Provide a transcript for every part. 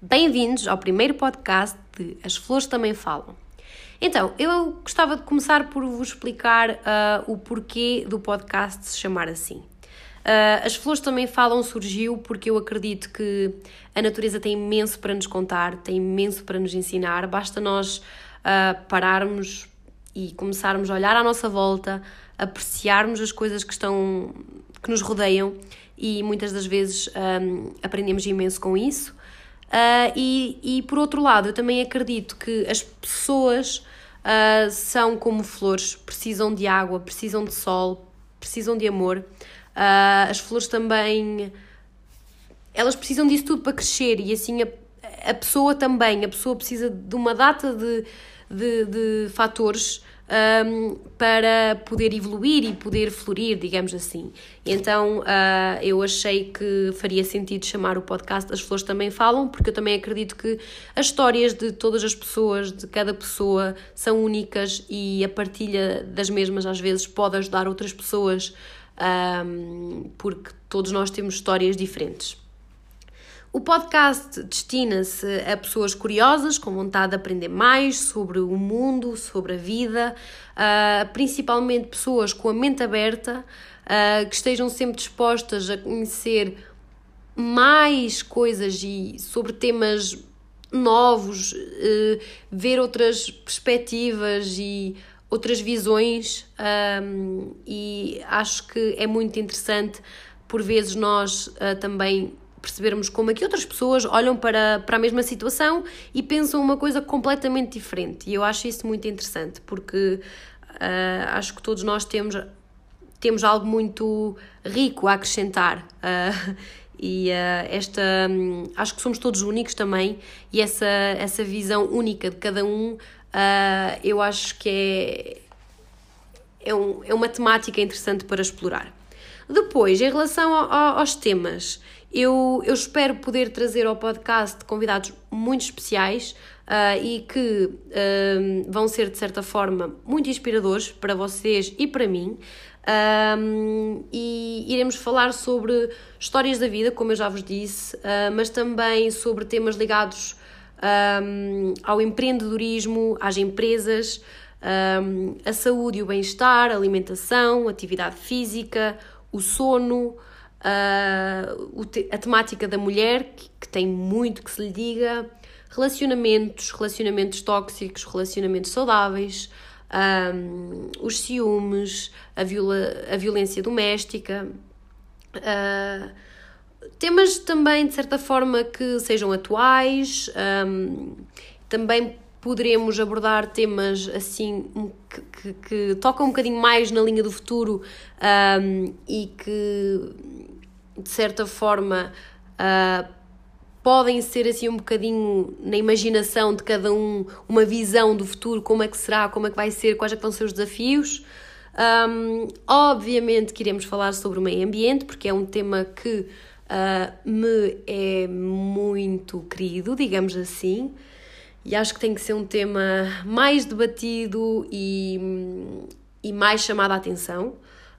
Bem-vindos ao primeiro podcast de As Flores Também Falam. Então, eu gostava de começar por vos explicar uh, o porquê do podcast se chamar assim. Uh, As Flores Também Falam surgiu porque eu acredito que a natureza tem imenso para nos contar, tem imenso para nos ensinar, basta nós uh, pararmos e começarmos a olhar à nossa volta, apreciarmos as coisas que estão que nos rodeiam e muitas das vezes um, aprendemos imenso com isso. Uh, e, e por outro lado, eu também acredito que as pessoas uh, são como flores, precisam de água, precisam de sol, precisam de amor. Uh, as flores também elas precisam disso tudo para crescer e assim a, a pessoa também, a pessoa precisa de uma data de, de, de fatores um, para poder evoluir e poder florir, digamos assim. Então uh, eu achei que faria sentido chamar o podcast As Flores Também Falam, porque eu também acredito que as histórias de todas as pessoas, de cada pessoa, são únicas e a partilha das mesmas às vezes pode ajudar outras pessoas, um, porque todos nós temos histórias diferentes. O podcast destina-se a pessoas curiosas, com vontade de aprender mais sobre o mundo, sobre a vida, uh, principalmente pessoas com a mente aberta, uh, que estejam sempre dispostas a conhecer mais coisas e sobre temas novos, uh, ver outras perspectivas e outras visões, um, e acho que é muito interessante. Por vezes, nós também percebermos como é que outras pessoas olham para, para a mesma situação e pensam uma coisa completamente diferente. E eu acho isso muito interessante, porque uh, acho que todos nós temos, temos algo muito rico a acrescentar. Uh, e uh, esta um, acho que somos todos únicos também e essa essa visão única de cada um eu acho que é é, um, é uma temática interessante para explorar depois em relação ao, aos temas eu, eu espero poder trazer ao podcast convidados muito especiais uh, e que uh, vão ser, de certa forma, muito inspiradores para vocês e para mim. Um, e iremos falar sobre histórias da vida, como eu já vos disse, uh, mas também sobre temas ligados um, ao empreendedorismo, às empresas, um, a saúde e o bem-estar, alimentação, atividade física, o sono, uh, a temática da mulher, que, que, tem muito que se lhe diga, relacionamentos, relacionamentos tóxicos, relacionamentos saudáveis, um, os ciúmes, a, viola, a violência doméstica. Uh, temas também, de certa forma, que sejam atuais, um, também poderemos abordar temas assim que, que, que, tocam um bocadinho mais na linha do futuro um, e que de certa forma, uh, podem ser assim um bocadinho na imaginação de cada um, uma visão do futuro, como é que será, como é que vai ser, quais é vão ser os desafios. Um, obviamente que iremos falar sobre o meio ambiente, porque é um tema que uh, me é muito querido, digamos assim, e acho que tem que ser um tema mais debatido e, e mais chamado a atenção.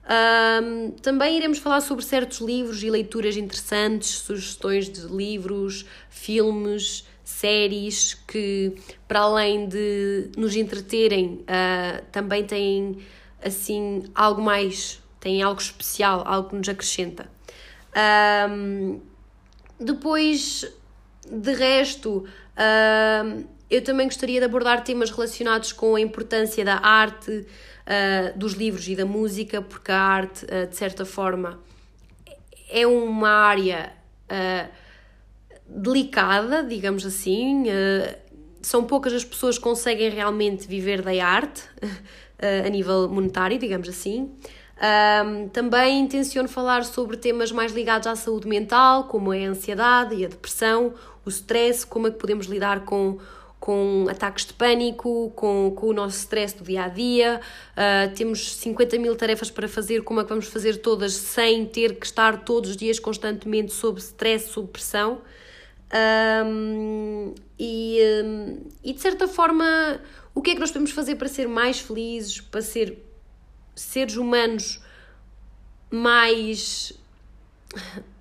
Um, também iremos falar sobre certos livros e leituras interessantes, sugestões de livros, filmes, séries que, para além de nos entreterem, uh, também têm assim algo mais, têm algo especial, algo que nos acrescenta. Um, depois, de resto, eu também gostaria de abordar temas relacionados com a importância da arte, uh, dos livros e da música, porque a arte, uh, de certa forma, é uma área uh, delicada, digamos assim. são poucas as pessoas que conseguem realmente viver da arte a nível monetário, digamos assim. Um, também intenciono falar sobre temas mais ligados à saúde mental, como a ansiedade e a depressão, o stress, como é que podemos lidar com com ataques de pânico, com, com o nosso stress do dia a dia. Uh, temos 50 mil tarefas para fazer, como é que vamos fazer todas sem ter que estar todos os dias constantemente sob stress, sob pressão? Um, e, um, e de certa forma, o que é que nós podemos fazer para ser mais felizes, para ser seres humanos mais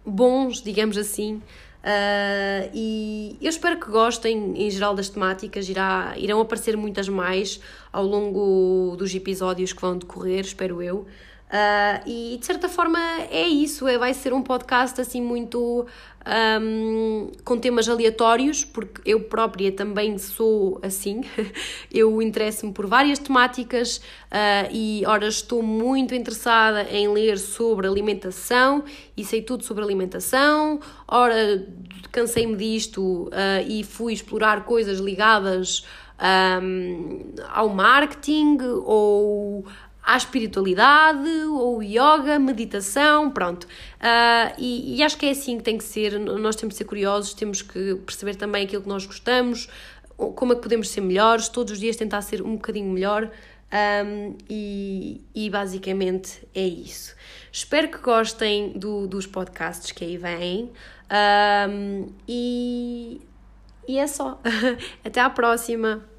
bons, digamos assim? Uh, e eu espero que gostem em geral das temáticas, irá, irão aparecer muitas mais ao longo dos episódios que vão decorrer, espero eu. Uh, e de certa forma é isso, é, vai ser um podcast assim muito um, com temas aleatórios, porque eu própria também sou assim, eu interesso-me por várias temáticas uh, e ora estou muito interessada em ler sobre alimentação e sei tudo sobre alimentação, ora cansei-me disto uh, e fui explorar coisas ligadas um, ao marketing ou à espiritualidade, ou yoga, meditação, pronto. Uh, e, e, acho que é assim que tem que ser. Nós temos de ser curiosos, temos que perceber também aquilo que nós gostamos, como é que podemos ser melhores, todos os dias tentar ser um bocadinho melhor. Um, e, e, basicamente é isso. Espero que gostem do, dos podcasts que aí vêm. Um, e, e é só. Até à próxima!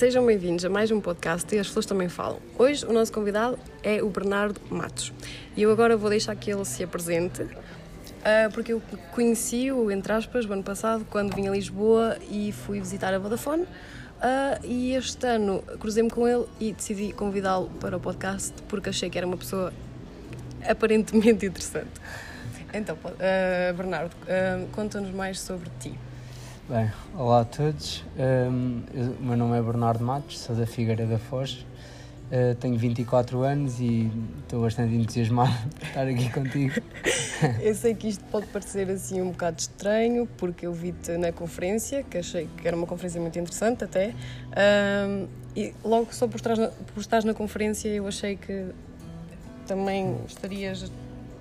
Sejam bem-vindos a mais um podcast e as flores também falam. Hoje o nosso convidado é o Bernardo Matos e eu agora vou deixar que ele se apresente uh, porque eu conheci-o, entre aspas, o ano passado quando vim a Lisboa e fui visitar a Vodafone uh, e este ano cruzei-me com ele e decidi convidá-lo para o podcast porque achei que era uma pessoa aparentemente interessante. Então, uh, Bernardo, conta-nos mais sobre ti. Bem, olá a todos. Um, eu, o meu nome é Bernardo Matos, sou da Figueira da Foz. Uh, tenho 24 anos e estou bastante entusiasmado de estar aqui contigo. eu sei que isto pode parecer assim um bocado estranho, porque eu vi-te na conferência, que achei que era uma conferência muito interessante até, um, e logo só por na, por estar na conferência eu achei que também estarias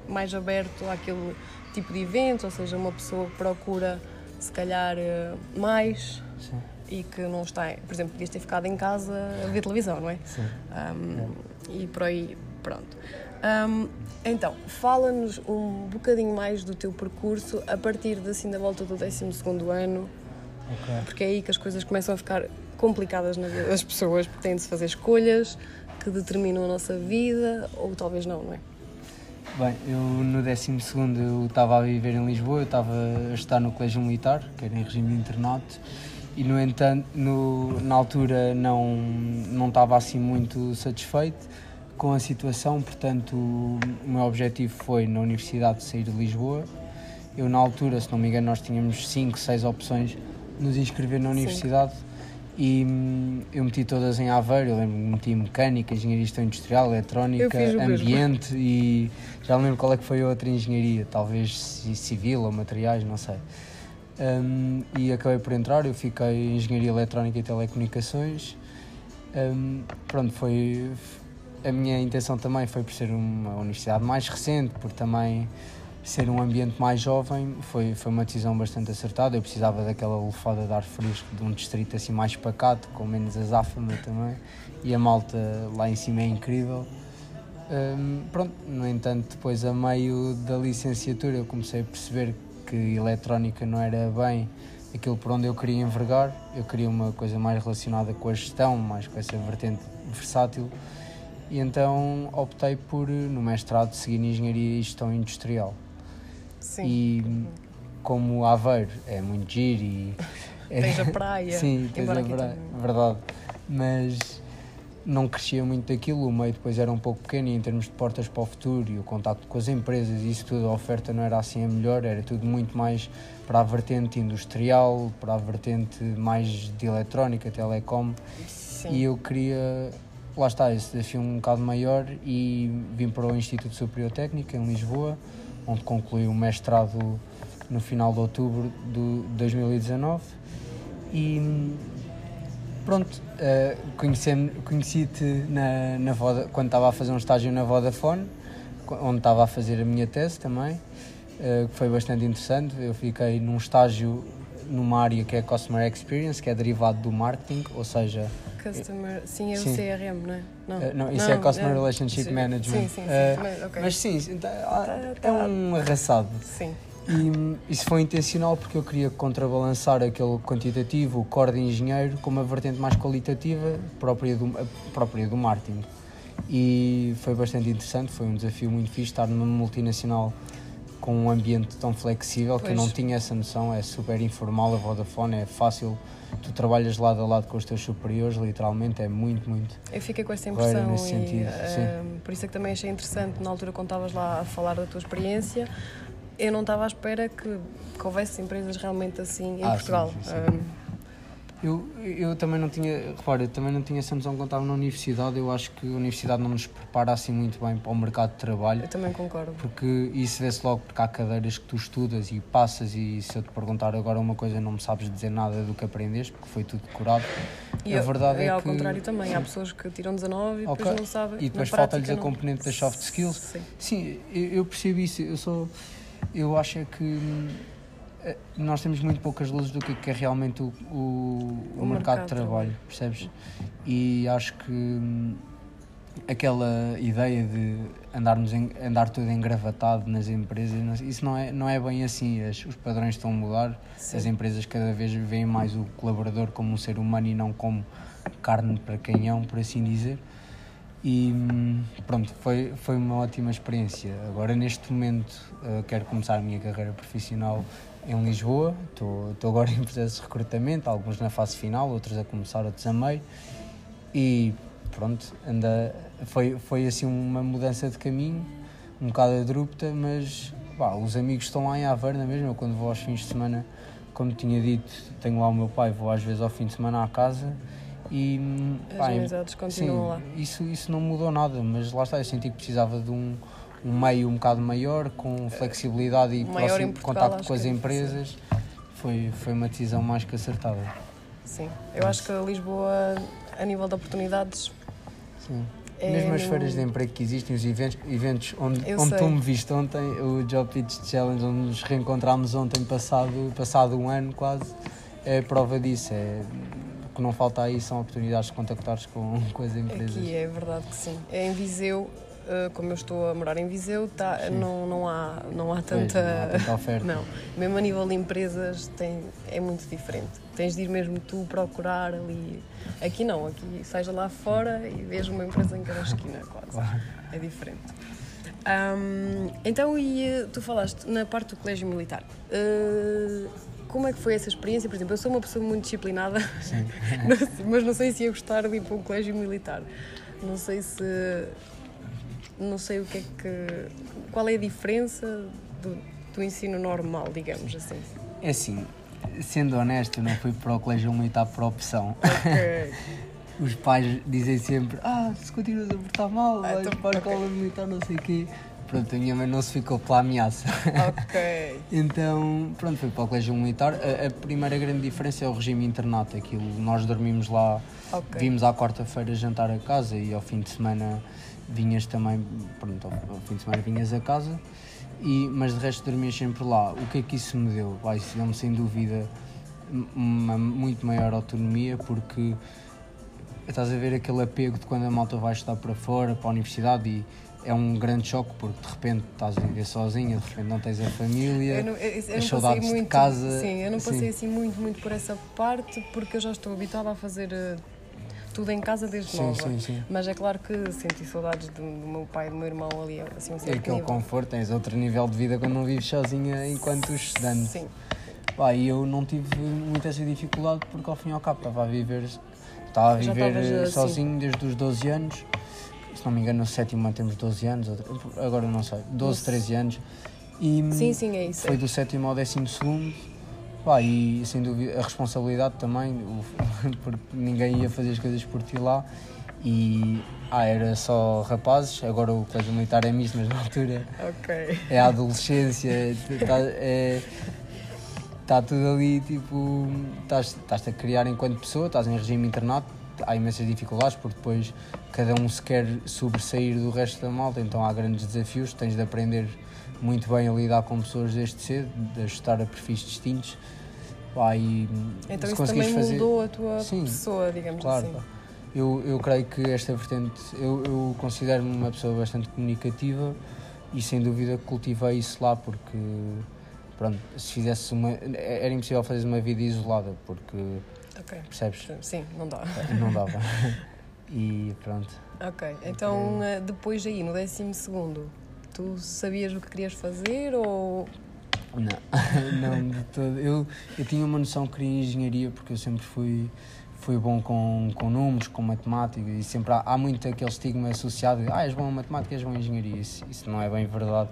mais aberto àquele tipo de evento, ou seja, uma pessoa que procura se calhar eh, mais Sim. e que não está, por exemplo, podias ter ficado em casa a ver televisão, não é? Sim. Um, é. E por aí, pronto. Um, então, fala-nos um bocadinho mais do teu percurso a partir de, assim da volta do 12 ano, okay. porque é aí que as coisas começam a ficar complicadas na vida das pessoas, porque têm de se fazer escolhas que determinam a nossa vida, ou talvez não, não é? Bem, eu no 12 eu estava a viver em Lisboa, eu estava a estar no Colégio Militar, que era em regime de internato, e no entanto, no, na altura não, não estava assim muito satisfeito com a situação, portanto o meu objetivo foi na Universidade de sair de Lisboa. Eu na altura, se não me engano, nós tínhamos 5, 6 opções de nos inscrever na universidade. Sim e hum, eu meti todas em Aveiro, eu lembro meti mecânica, engenharia industrial, eletrónica, ambiente e já não lembro qual é que foi a outra engenharia, talvez civil ou materiais, não sei. Um, e acabei por entrar, eu fiquei em engenharia eletrónica e telecomunicações. Um, pronto, foi a minha intenção também foi por ser uma universidade mais recente, por também ser um ambiente mais jovem foi, foi uma decisão bastante acertada. Eu precisava daquela lufada de ar fresco de um distrito assim mais pacato, com menos azáfama também, e a malta lá em cima é incrível. Um, pronto, no entanto, depois a meio da licenciatura eu comecei a perceber que eletrónica não era bem aquilo por onde eu queria envergar. Eu queria uma coisa mais relacionada com a gestão, mais com essa vertente versátil. E então optei por, no mestrado, seguir Engenharia e Gestão Industrial. Sim. E como Aveiro é muito giro e. Tens a praia. Sim, tens a praia, verdade. Mas não crescia muito daquilo, o meio depois era um pouco pequeno e em termos de portas para o futuro e o contacto com as empresas e isso tudo, a oferta não era assim a melhor, era tudo muito mais para a vertente industrial, para a vertente mais de eletrónica, telecom Sim. e eu queria, lá está, esse desafio um bocado maior e vim para o Instituto Superior Técnico em Lisboa onde concluí o mestrado no final de outubro de 2019 e pronto, uh, conheci-te na, na Voda, quando estava a fazer um estágio na Vodafone, onde estava a fazer a minha tese também, uh, que foi bastante interessante. Eu fiquei num estágio numa área que é Customer Experience, que é derivado do marketing, ou seja... Customer, sim, é o sim. CRM, não é? Não, uh, não isso é não, é Customer é, Relationship sim, Management. Sim, sim, sim. Uh, okay. Mas sim, tá, tá, é um arrasado. Sim. E isso foi intencional porque eu queria contrabalançar aquele quantitativo, o core de engenheiro, com uma vertente mais qualitativa própria do, própria do marketing. E foi bastante interessante, foi um desafio muito fixe estar numa multinacional com um ambiente tão flexível que eu Pois. não tinha essa noção, é super informal a Vodafone, é fácil, tu trabalhas lado a lado com os teus superiores, literalmente, é muito, muito. Eu fiquei com essa impressão nesse e sentido, sim. eh, por isso é que também achei interessante na altura quando estavas lá a falar da tua experiência. Eu não estava à espera que, que houvesse empresas realmente assim em Ah, sim, Portugal. sim, sim. Eh, Eu, eu também não tinha, repara, eu também não tinha essa noção quando estava na universidade, eu acho que a universidade não nos prepara assim muito bem para o mercado de trabalho. eu também concordo. Porque isso vê-se logo porque há cadeiras que tu estudas e passas e se eu te perguntar agora uma coisa não me sabes dizer nada do que aprendeste porque foi tudo decorado. E a eu- verdade e é ao que... contrário também, há pessoas que tiram 19 e depois Ok. não sabem. E depois falta-lhes a componente das soft skills. Sim. Sim, eu, eu percebo isso, eu só... Eu acho é que hum, nós temos muito poucas luzes do que é realmente o, o, o O mercado, mercado de trabalho, percebes? E acho que hum, aquela ideia de andarmos em, andar tudo engravatado nas empresas, isso não é, não é bem assim, as- os padrões estão a mudar, Sim. as empresas cada vez veem mais o colaborador como um ser humano e não como carne para canhão, por assim dizer. E hum, pronto, foi, foi uma ótima experiência. Agora, neste momento, eh, quero começar a minha carreira profissional em Lisboa. Estou estou agora em processo de recrutamento, alguns na fase final, outros a começar, outros a meio. E pronto, anda, foi, foi assim uma mudança de caminho, um bocado abrupta, mas pá, os amigos estão lá em Aveiro, na mesma. Eu, quando vou aos fins de semana, como tinha dito, tenho lá o meu pai, vou às vezes ao fim de semana à casa. E, As pá, amizades continuam Sim, lá. Isso, isso não mudou nada, mas lá está, eu senti que precisava de um, um meio um bocado maior, com flexibilidade e maior próximo Portugal, contacto com as é empresas. Foi, foi uma decisão mais que acertada. Sim. Eu acho que Lisboa, a nível de oportunidades, Sim. É Mesmo as no- feiras de emprego que existem, os eventos, eventos onde, Eu onde sei. tu me viste ontem, o Job Pitch Challenge, onde nos reencontramos ontem, passado, passado um ano quase, é prova disso. É, o que não falta aí são oportunidades de contactares com, com as empresas. aqui é verdade que sim. É em Viseu, como eu estou a morar em Viseu, tá, não, não, há, não há Pois, tanta. não há tanta oferta. Não, mesmo a nível de empresas tem, é muito diferente. Tens de ir mesmo tu procurar ali. Aqui não, aqui seja lá fora e vejo uma empresa em cada esquina quase. Claro. É diferente. Ahm, então, e eh, tu falaste na parte do colégio militar. Eh, como é que foi essa experiência? Por exemplo, eu sou uma pessoa muito disciplinada, mas não sei se ia gostar de ir para um colégio militar. Não sei se. Não sei o que é que. Qual é a diferença do, do ensino normal, digamos assim. É assim, sendo honesto, eu não fui para o colégio militar por opção. Ok. Os pais dizem sempre, ah, se continuas a portar mal, Ah, vais então, para a ok. escola militar, não sei o quê. Pronto, a minha mãe não se ficou pela ameaça. ok. Então, pronto, fui para o colégio militar. A, a primeira grande diferença é o regime internato. Aquilo, nós dormimos lá, Ok. vimos à quarta-feira jantar a casa e ao fim de semana vinhas também, pronto, ao, fim de semana vinhas a casa. E, mas de resto dormias sempre lá. O que é que isso me deu? Vai, isso deu-me sem dúvida uma muito maior autonomia porque estás a ver aquele apego de quando a malta vai estar para fora, para a universidade e é um grande choque porque de repente estás a viver sozinha, de repente não tens a família, Eu não, eu- eu as saudades muito, de casa. Sim, eu não passei Sim. assim muito, muito por essa parte porque eu já estou habituada a fazer eh, tudo em casa desde Sim, nova. sim, sim. Mas é claro que senti saudades do, meu pai e do meu irmão ali, assim, um É certo aquele nível. conforto, tens outro nível de vida quando não vives sozinha enquanto estudante. Sim, Pá, e eu não tive muito essa dificuldade porque ao fim e ao cabo estava a viver, estava a viver eh, assim. sozinho desde os 12 anos. Se não me engano, no sétimo ano temos 12 anos, agora não sei, 12, 13 anos. E sim, sim, é isso. foi do sétimo ao décimo segundo. Pá, e sem dúvida a responsabilidade também, o- porque ninguém ia fazer as coisas por ti lá. E ah, era só rapazes, agora o colégio militar é misto, mas na altura Ok. é a adolescência, tá, é, está tudo ali, tipo, estás- estás-te a criar enquanto pessoa, estás em regime internato, há imensas dificuldades, porque depois cada um se quer sobressair do resto da malta, então há grandes desafios, tens de aprender muito bem a lidar com pessoas desde cedo, de ajustar a perfis distintos. Pá, e Então se isso também fazer- moldou a tua Sim, pessoa, digamos Claro, assim. pá. eu, eu creio que esta vertente, eu, eu considero-me uma pessoa bastante comunicativa e sem dúvida cultivei isso lá porque, pronto, se fizesse uma. Era impossível fazer uma vida isolada porque, percebes? Sim, não dá. Não dava. E pronto. Ok, então eh, depois aí, no décimo segundo, Tu sabias o que querias fazer ou Não, não de todo. Eu, eu tinha uma noção que queria engenharia porque eu sempre fui, fui bom com, com números, com matemática e sempre há, há muito aquele estigma associado de ah, és bom em matemática, és bom em engenharia. Isso, isso não é bem verdade.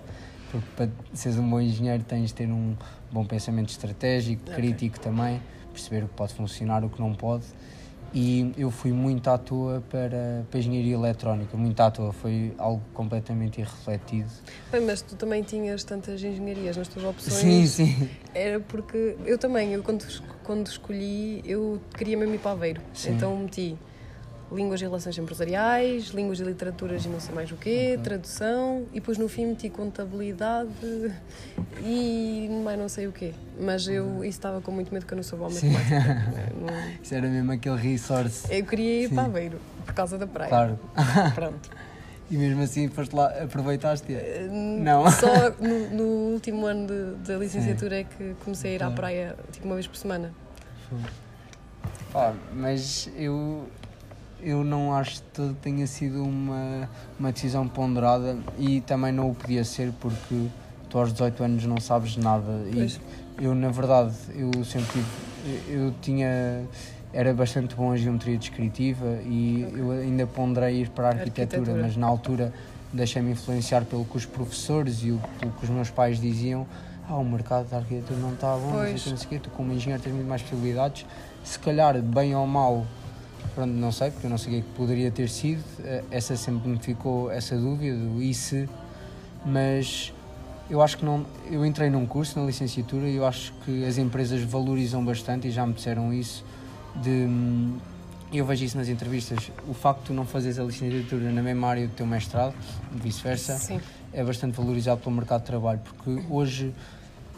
Porque para seres um bom engenheiro tens de ter um bom pensamento estratégico, crítico também, perceber o que pode funcionar, o que não pode. E eu fui muito à toa para, para a engenharia eletrónica, muito à toa, foi algo completamente irrefletido. Bem, mas tu também tinhas tantas engenharias nas tuas opções. Sim, sim. Era porque eu também, eu quando, quando escolhi, eu queria mesmo ir para Aveiro. Sim. Então meti línguas e relações empresariais, línguas e literaturas e não sei mais o quê, Ok. tradução e depois no fim meti contabilidade e mais não sei o quê. Mas eu isso estava com muito medo que eu não sou Sim. matemática. Não- Isso era mesmo aquele resource. Eu queria ir Sim. para Aveiro por causa da praia. Claro. Pronto. E mesmo assim foste lá, aproveitaste Não. Não. Só no, no último ano de- da licenciatura é que comecei a ir à Claro. praia tipo uma vez por semana. Pá, mas eu, eu não acho que tenha sido uma, uma decisão ponderada e também não o podia ser porque tu aos 18 anos não sabes nada. Pois. E eu, na verdade, eu sempre tive, eu tinha, era bastante bom em geometria descritiva e eu ainda ponderei ir para a arquitetura, Arquitetura. mas na altura deixei-me influenciar pelo que os professores e o, pelo que os meus pais diziam. Ah, o mercado da arquitetura não está bom, não sei o Pois. que, não sei o quê, tu como engenheiro tens muito mais possibilidades. Se calhar, bem ou mal, pronto, não sei, porque eu não sei o que é poderia ter sido, eh, essa sempre me ficou essa dúvida do e se, mas eu acho que não. Eu entrei num curso na licenciatura e eu acho que as empresas valorizam bastante e já me disseram isso. De, eu vejo isso nas entrevistas. O facto de tu não fazeres a licenciatura na mesma área do teu mestrado, vice-versa, é bastante valorizado pelo mercado de trabalho, porque hoje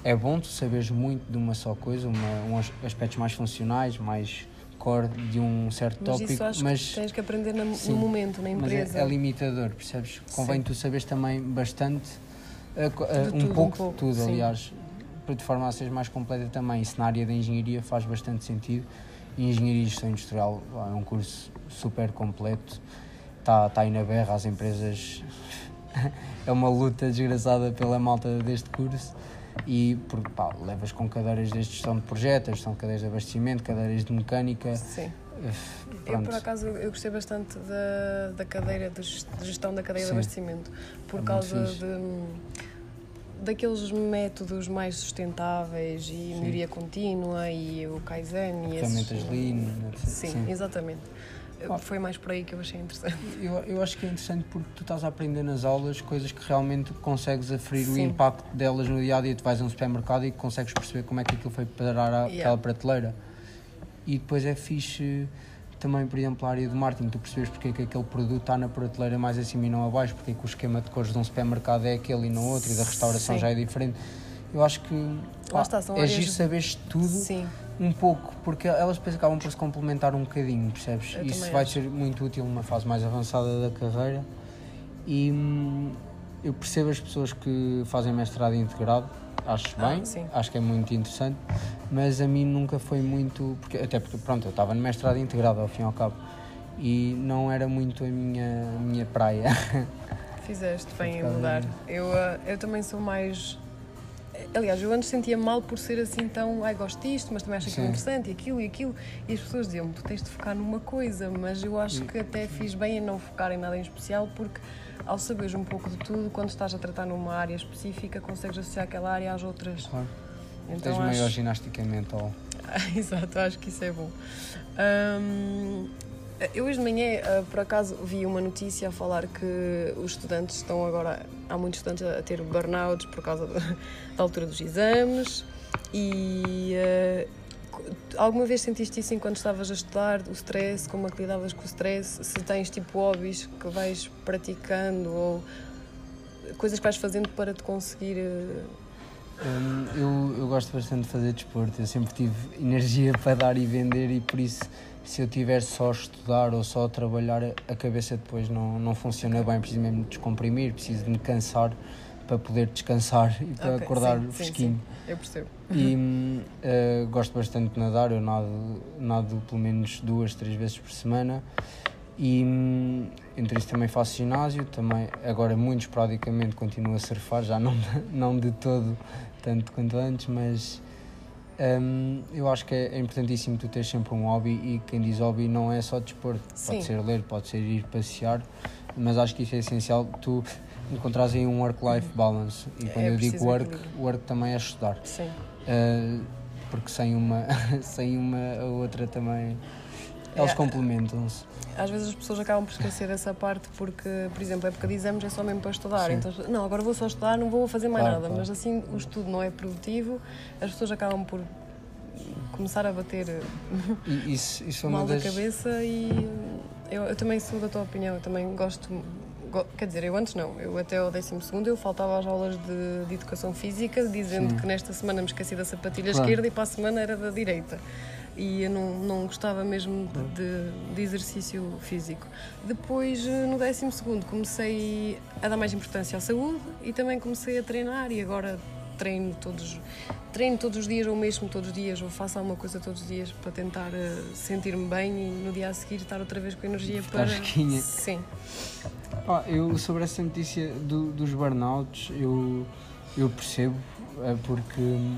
é bom tu saberes muito de uma só coisa, uma, uns aspectos mais funcionais, mais core de um certo Mas tópico, isso acho mas, que tens que aprender na- Sim. no momento, na mas empresa. é, é limitador, percebes? Convém Sim. tu saberes também bastante, eh, De um, tudo, um pouco pouco, de tudo, sim. aliás, para de forma a seres mais completa também. Isso na área da engenharia faz bastante sentido. E Engenharia e Gestão Industrial é um curso super completo, está tá aí na berra, as empresas. é uma luta desgraçada pela malta deste curso. E porque, pá, levas com cadeiras de gestão de projetos, de cadeiras de abastecimento, cadeiras de mecânica. Sim. eh, Eu, Pronto. por acaso, eu gostei bastante da, da cadeira de ges- de gestão da cadeia Sim. de abastecimento, por É causa de, daqueles métodos mais sustentáveis e Sim. melhoria contínua e o Kaizen e esses... ferramentas Lean, etc. Sim, exatamente. Foi mais por aí que eu achei interessante. Eu, eu acho que é interessante porque tu estás a aprender nas aulas coisas que realmente consegues aferir o Sim. impacto delas no dia a dia. Tu vais a um supermercado e consegues perceber como é que aquilo foi parar àquela Yeah. prateleira. E depois é fixe também, por exemplo, a área do marketing. Tu percebes porque é que aquele produto está na prateleira mais acima e não abaixo, porque é que o esquema de cores de um supermercado é aquele e não outro, e da restauração Sim. já é diferente. Eu acho que pá, está, são é áreas- giro saberes tudo Sim, um pouco, porque elas depois acabam por se complementar um bocadinho, percebes? Eu Isso vai acho. ser muito útil numa fase mais avançada da carreira. E hum, eu percebo as pessoas que fazem mestrado integrado, acho Ah, bem, sim. acho que é muito interessante, mas a mim nunca foi muito. Porque, até porque, pronto, eu estava no mestrado integrado ao fim e ao cabo. E não era muito a minha, a minha praia. fizeste bem em mudar. Eu, ah, eu também sou mais. Aliás, eu antes sentia mal por ser assim tão. Ai, gosto disto, mas também acho aquilo Sim. interessante e aquilo e aquilo. E as pessoas diziam-me, tu tens de focar numa coisa, mas eu acho que até fiz bem em não focar em nada em especial, porque ao saberes um pouco de tudo, quando estás a tratar numa área específica, consegues associar aquela área às outras. Claro. Então Tens maior acho. ginástica mental. Exato, acho que isso é bom. Hum, eu hoje de manhã, ah, por acaso, vi uma notícia a falar que os estudantes estão agora. Há muitos estudantes a ter burnouts por causa da, altura dos exames e. co- alguma vez sentiste isso enquanto estavas a estudar, o stress, como é que lidavas com o stress? Se tens tipo hobbies que vais praticando ou coisas que vais fazendo para te conseguir. ah, Hum, eu, eu gosto bastante de fazer desporto, eu sempre tive energia para dar e vender e por isso se eu tiver só a estudar ou só a trabalhar a cabeça depois não, não funciona bem, preciso mesmo de descomprimir, preciso de me cansar para poder descansar e para Ok, acordar sim, sim, fresquinho. sim, eu percebo. E eh, gosto bastante de nadar, eu nado, nado pelo menos duas, três vezes por semana. E entre isso também faço ginásio, também agora muito esporadicamente continuo a surfar, já não, não de todo tanto quanto antes, mas hum, eu acho que é, é importantíssimo tu ter sempre um hobby e quem diz hobby não é só desporto, Sim. pode ser ler, pode ser ir passear, mas acho que isso é essencial, tu encontrares aí um work-life balance e quando É eu digo work, equilíbrio. work também é estudar. Sim. Uh, porque sem uma, sem uma a outra também eles É, complementam-se. Às vezes as pessoas acabam por esquecer essa parte porque, por exemplo, a época de exames é só mesmo para estudar. Sim. Então, não, agora vou só estudar, não vou fazer mais Claro, nada. claro. Mas assim o estudo não é produtivo, as pessoas acabam por começar a bater E isso, isso é mal das. da cabeça e eu, eu também sou da tua opinião, eu também gosto. go- Quer dizer, eu antes não, eu até ao 12 eu faltava às aulas de, de educação física, dizendo Sim. que nesta semana me esqueci da sapatilha Claro. esquerda e para a semana era da direita. E eu não, não gostava mesmo de, de- de exercício físico. Depois, eh, no 12 comecei a dar mais importância à saúde e também comecei a treinar e agora treino todos, treino todos os dias ou mesmo todos os dias ou faço alguma coisa todos os dias para tentar eh, sentir-me bem e no dia a seguir estar outra vez com energia para... Fresquinha. Sim. Pá, eu sobre essa notícia do- dos burnouts eu, eu percebo é porque hum,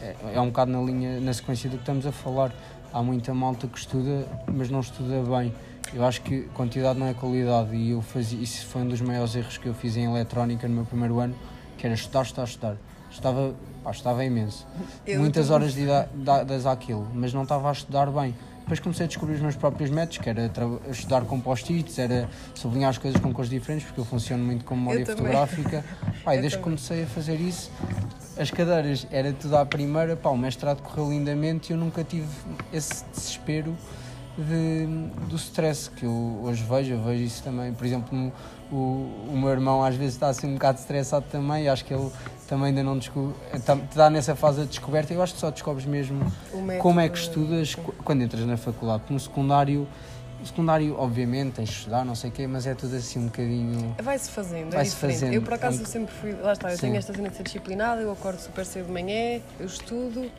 é, é um bocado na linha, na sequência do que estamos a falar. Há muita malta que estuda, mas não estuda bem. Eu acho que quantidade não é qualidade e eu fazia, isso foi um dos maiores erros que eu fiz em eletrónica no meu primeiro ano, que era estudar, estudar, estudar. Estava, pá, estava imenso. Eu Muitas horas de dadas àquilo, mas não estava a estudar bem. Depois comecei a descobrir os meus próprios métodos, que era estudar com post-its, era sublinhar as coisas com cores diferentes, porque eu funciono muito com memória fotográfica. Pá, e desde que também. comecei a fazer isso, as cadeiras era tudo à primeira, pá, o mestrado correu lindamente e eu nunca tive esse desespero de, do stress que eu hoje vejo, eu vejo isso também, por exemplo, o, o meu irmão às vezes está assim um bocado estressado também, acho que ele também ainda não descobre, está nessa fase de descoberta, eu acho que só descobres mesmo como é que estudas qu- quando entras na faculdade, porque no secundário, no secundário obviamente tens de estudar, não sei o quê, mas é tudo assim um bocadinho... Vai-se fazendo, é Vai-se diferente. fazendo. Eu, por acaso, É sempre fui. Lá está, eu Sim. tenho esta cena de ser disciplinada, eu acordo super cedo de manhã, eu estudo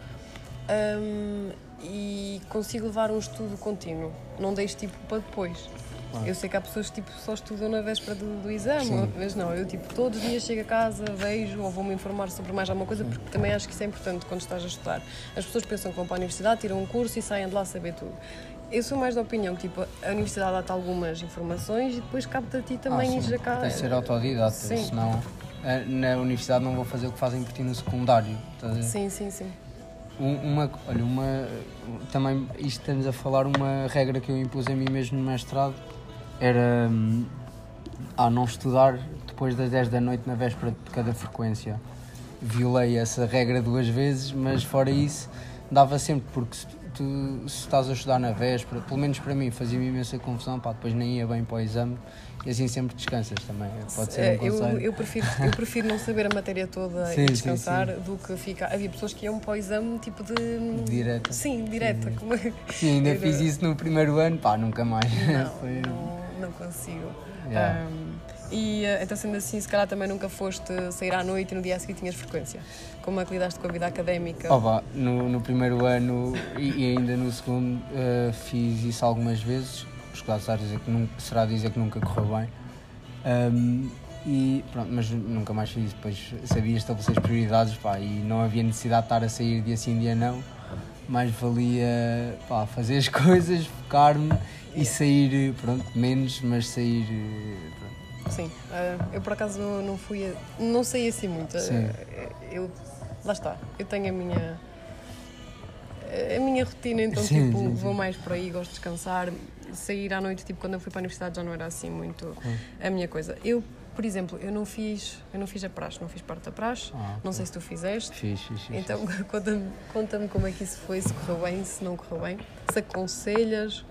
hum, e consigo levar um estudo contínuo. Não deixo tipo para depois. Claro. Eu sei que há pessoas que tipo, só estudam na véspera do, do exame, Sim. mas não, eu tipo todos os dias chego a casa, vejo ou vou-me informar sobre mais alguma coisa, porque também acho que isso é importante quando estás a estudar. As pessoas pensam que vão para a universidade, tiram um curso e saem de lá a saber tudo. Eu sou mais da opinião que tipo, a universidade dá-te algumas informações e depois cabe-te a ti também Ah, sim, a cá. Tens de ser autodidata, Sim. senão eh, na universidade não vou fazer o que fazem por ti no secundário. Sim, sim, sim. Um- Uma, olha, uma, também isto estamos a falar, uma regra que eu impus a mim mesmo no mestrado era hum, a não estudar depois das 10 da noite na véspera de cada frequência. Violei essa regra duas vezes, mas fora isso dava sempre, porque tu se estás a estudar na véspera, pelo menos para mim fazia-me imensa confusão, pá, depois nem ia bem para o exame e assim sempre descansas também. Pode ser um É, eu, eu, prefiro, eu prefiro não saber a matéria toda Sim, e sim, descansar do que ficar. Havia pessoas que iam para o exame tipo de. Direta. Sim, direta. Como... é Sim, ainda Era- fiz isso no primeiro ano, pá, nunca mais. Não, Foi- não, não consigo. Yeah. Ahm, e eh, então, sendo assim, se calhar também nunca foste sair à noite e no dia a seguir tinhas frequência. Como é que lidaste com a vida académica? Oh, no, no primeiro ano e, e ainda no segundo eh, fiz isso algumas vezes. Os claros a dizer que nunca, será dizer que nunca correu bem. Ahm, e pronto, mas nunca mais fiz. Depois sabia estabelecer as prioridades pá, e não havia necessidade de estar a sair dia sim, dia não. Mais valia pá, fazer as coisas, focar-me e sair, pronto, menos, mas sair. eh, pronto. Sim, ah, eu por acaso não, fui, a- não sei assim muito. Sim. Ah, eu, lá está, eu tenho a minha a minha rotina, então Sim, tipo, sim, sim. vou mais por aí, gosto de descansar. Sair à noite, tipo, quando eu fui para a universidade já não era assim muito a minha coisa. Eu, por exemplo, eu não fiz, eu não fiz a praxe, não fiz parte da praxe, Ah, não sei se tu fizeste. Fiz, fiz, fiz. Então conta-me conta como é que isso foi, se correu bem, se não correu bem, se aconselhas.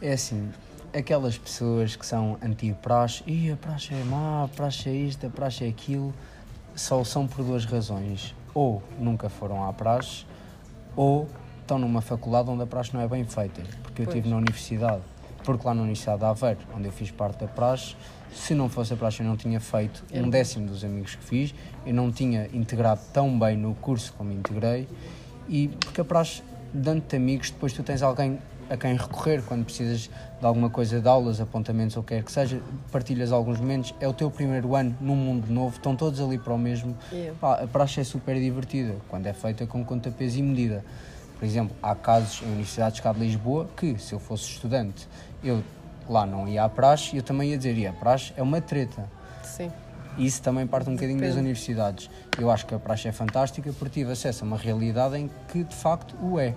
É assim, aquelas pessoas que são anti-praxe, e a praxe é má, a praxe é isto, a praxe é aquilo, só são por duas razões. Ou nunca foram à praxe, ou estão numa faculdade onde a praxe não é bem feita. Porque eu estive na universidade, porque lá na Universidade de Aveiro, onde eu fiz parte da praxe, se não fosse a praxe eu não tinha feito um décimo dos amigos que fiz, eu não tinha integrado tão bem no curso como integrei, e porque a praxe, dando-te amigos, depois tu tens alguém a quem recorrer quando precisas de alguma coisa de aulas, apontamentos ou o que quer que seja, partilhas alguns momentos. É o teu primeiro ano num mundo novo, estão todos ali para o mesmo. Yeah. Pá, a praxe é super divertida quando é feita com conta, peso e medida. Por exemplo, há casos em universidades cá de Lisboa que, se eu fosse estudante, eu lá não ia à praxe e eu também ia dizer, e a praxe é uma treta. Sim. Isso também parte um bocadinho das Depende. universidades. Eu acho que a praxe é fantástica porque tive acesso a uma realidade em que de facto o é.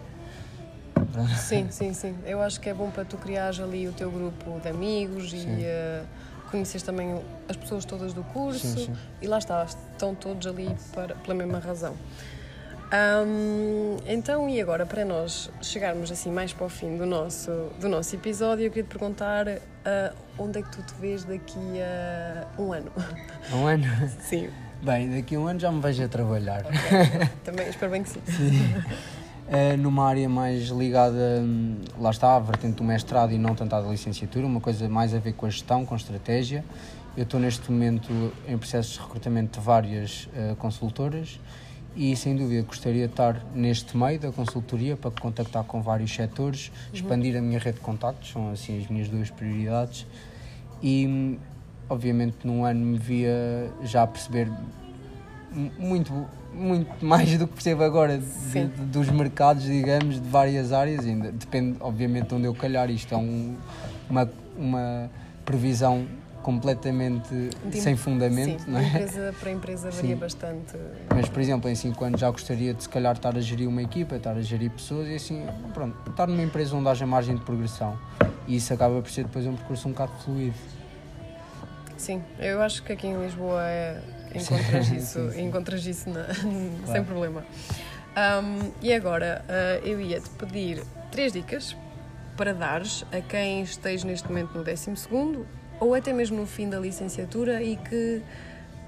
Sim, sim, sim. Eu acho que é bom para tu criares ali o teu grupo de amigos Sim. e uh, conheces também as pessoas todas do curso. Sim, sim. E lá está, estão todos ali para, pela mesma razão. Ahm, então, e agora, para nós chegarmos assim mais para o fim do nosso, do nosso episódio, eu queria te perguntar ah, onde é que tu te vês daqui a um ano? Um ano? Sim, Bem, daqui a um ano já me vejo a trabalhar. também espero bem que sim. Eh, numa área mais ligada, hum, lá está, à vertente do mestrado e não tanto à licenciatura, uma coisa mais a ver com a gestão, com estratégia. Eu estou neste momento em processo de recrutamento de várias eh, consultoras e sem dúvida gostaria de estar neste meio da consultoria para contactar com vários setores, expandir a minha rede de contactos, são assim as minhas duas prioridades e obviamente num ano me via já a perceber mu- muito, muito mais do que percebo agora de- de- dos mercados, digamos, de várias áreas, ainda depende obviamente de onde eu calhar, isto é um- uma, uma previsão completamente De- sem fundamento, sim, não é? empresa para empresa varia Sim. bastante. Mas, por exemplo, em 5 anos já gostaria de se calhar estar a gerir uma equipa, estar a gerir pessoas e assim, pronto, estar numa empresa onde haja margem de progressão. E isso acaba por ser depois um percurso um bocado fluido. Sim, eu acho que aqui em Lisboa é, encontras Sim, isso, sim. encontras isso na- sem Claro. problema. Um, e agora ah, eu ia-te pedir três dicas para dares a quem esteja neste momento no 12 ou até mesmo no fim da licenciatura e que,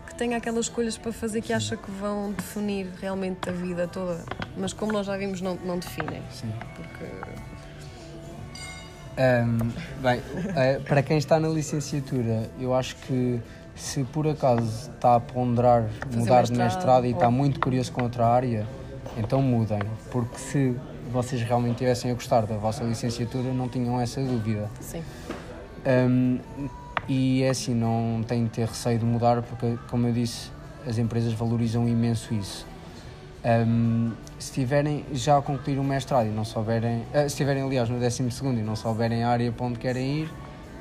que tenha aquelas escolhas para fazer que acha que vão definir realmente a vida toda, mas como nós já vimos, não, não definem. Sim. Porque Ahm, bem, eh, para quem está na licenciatura, eu acho que se por acaso está a ponderar Fazer mudar de mestrado, mestrado e ou- está muito curioso com outra área, então mudem. Porque se vocês realmente estivessem a gostar da vossa licenciatura, não tinham essa dúvida. sim, Um, e é assim, não têm de ter receio de mudar, porque, como eu disse, as empresas valorizam imenso isso. Um, se tiverem já a concluir o mestrado e não souberem, ah, se estiverem, aliás, no 12 e não souberem a área para onde querem ir,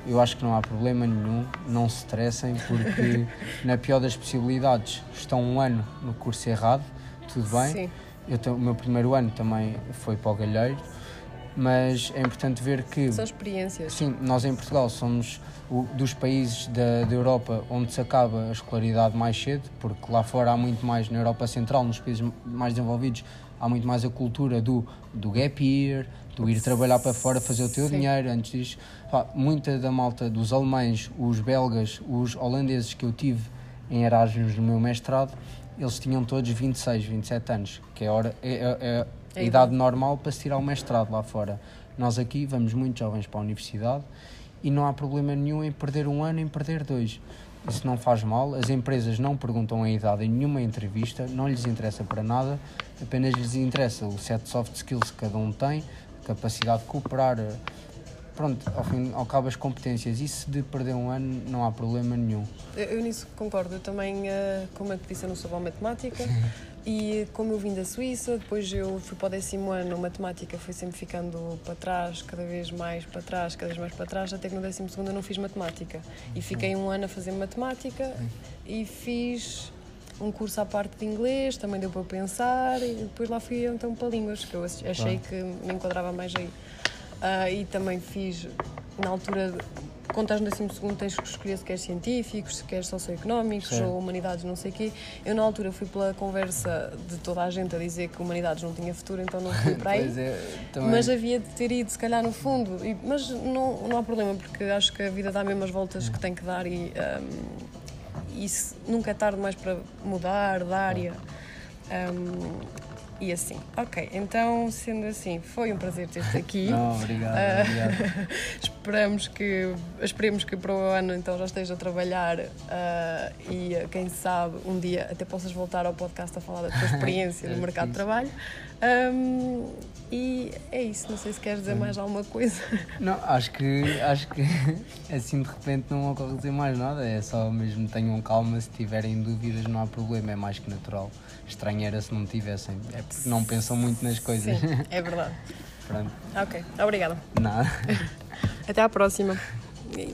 eu acho que não há problema nenhum, não se estressem, porque, na pior das possibilidades, estão um ano no curso errado, tudo bem. sim, Eu, o meu primeiro ano também foi para o Galheiro, mas é importante ver que. são experiências. Sim, nós em Portugal somos o- dos países da, da Europa onde se acaba a escolaridade mais cedo, porque lá fora há muito mais, na Europa Central, nos países mais desenvolvidos, há muito mais a cultura do, do gap year, do ir trabalhar para fora, fazer o teu Sim. dinheiro. Antes disso, pá, muita da malta dos alemães, os belgas, os holandeses que eu tive em Erasmus no meu mestrado, eles tinham todos 26, 27 anos, que é, hora, é, é- é a É idade normal para se tirar o mestrado lá fora. Nós aqui vamos muito jovens para a universidade e não há problema nenhum em perder um ano, em perder dois. Isso não faz mal, as empresas não perguntam a idade em nenhuma entrevista, não lhes interessa para nada, apenas lhes interessa o set de soft skills que cada um tem, capacidade de cooperar, pronto, ao fim ao cabo as competências. Isso de perder um ano não há problema nenhum. Eu, eu nisso concordo. Eu também, eh, como eu te disse, eu não sou boa em matemática e como eu vim da Suíça, depois eu fui para o décimo ano, a matemática foi sempre ficando para trás, cada vez mais para trás, cada vez mais para trás, até que no décimo segundo eu não fiz matemática. E fiquei um ano a fazer matemática e fiz um curso à parte de inglês, também deu para pensar e depois lá fui então para línguas, que eu achei que me enquadrava mais aí. Ah, e também fiz, na altura, quando estás no 12 segundo tens que escolher se queres científicos, se queres socioeconómicos Certo. ou humanidades, não sei o quê. Eu na altura fui pela conversa de toda a gente a dizer que humanidades não tinha futuro, então não fui para aí. É. Mas havia de ter ido, se calhar, no fundo. E- mas não, não há problema, porque acho que a vida dá mesmo as voltas que tem que dar e, hum, e se- nunca é tarde mais para mudar de área. Hum, e assim. Ok, então, sendo assim, foi um prazer ter-te aqui. Não, obrigado, Ah, obrigado. Esperamos que, esperemos que para o ano então já esteja a trabalhar ah, e ah, quem sabe um dia até possas voltar ao podcast a falar da tua experiência no É, mercado de trabalho. Ahm, E é isso, não sei se queres dizer mais alguma coisa. Não, acho que, acho que assim de repente não ocorre dizer mais nada, é só mesmo tenham calma, se tiverem dúvidas não há problema, é mais que natural. Estranho era se não tivessem, é porque não pensam muito nas coisas. Sim, é verdade. Pronto, Ok, obrigada. nada. Até à próxima.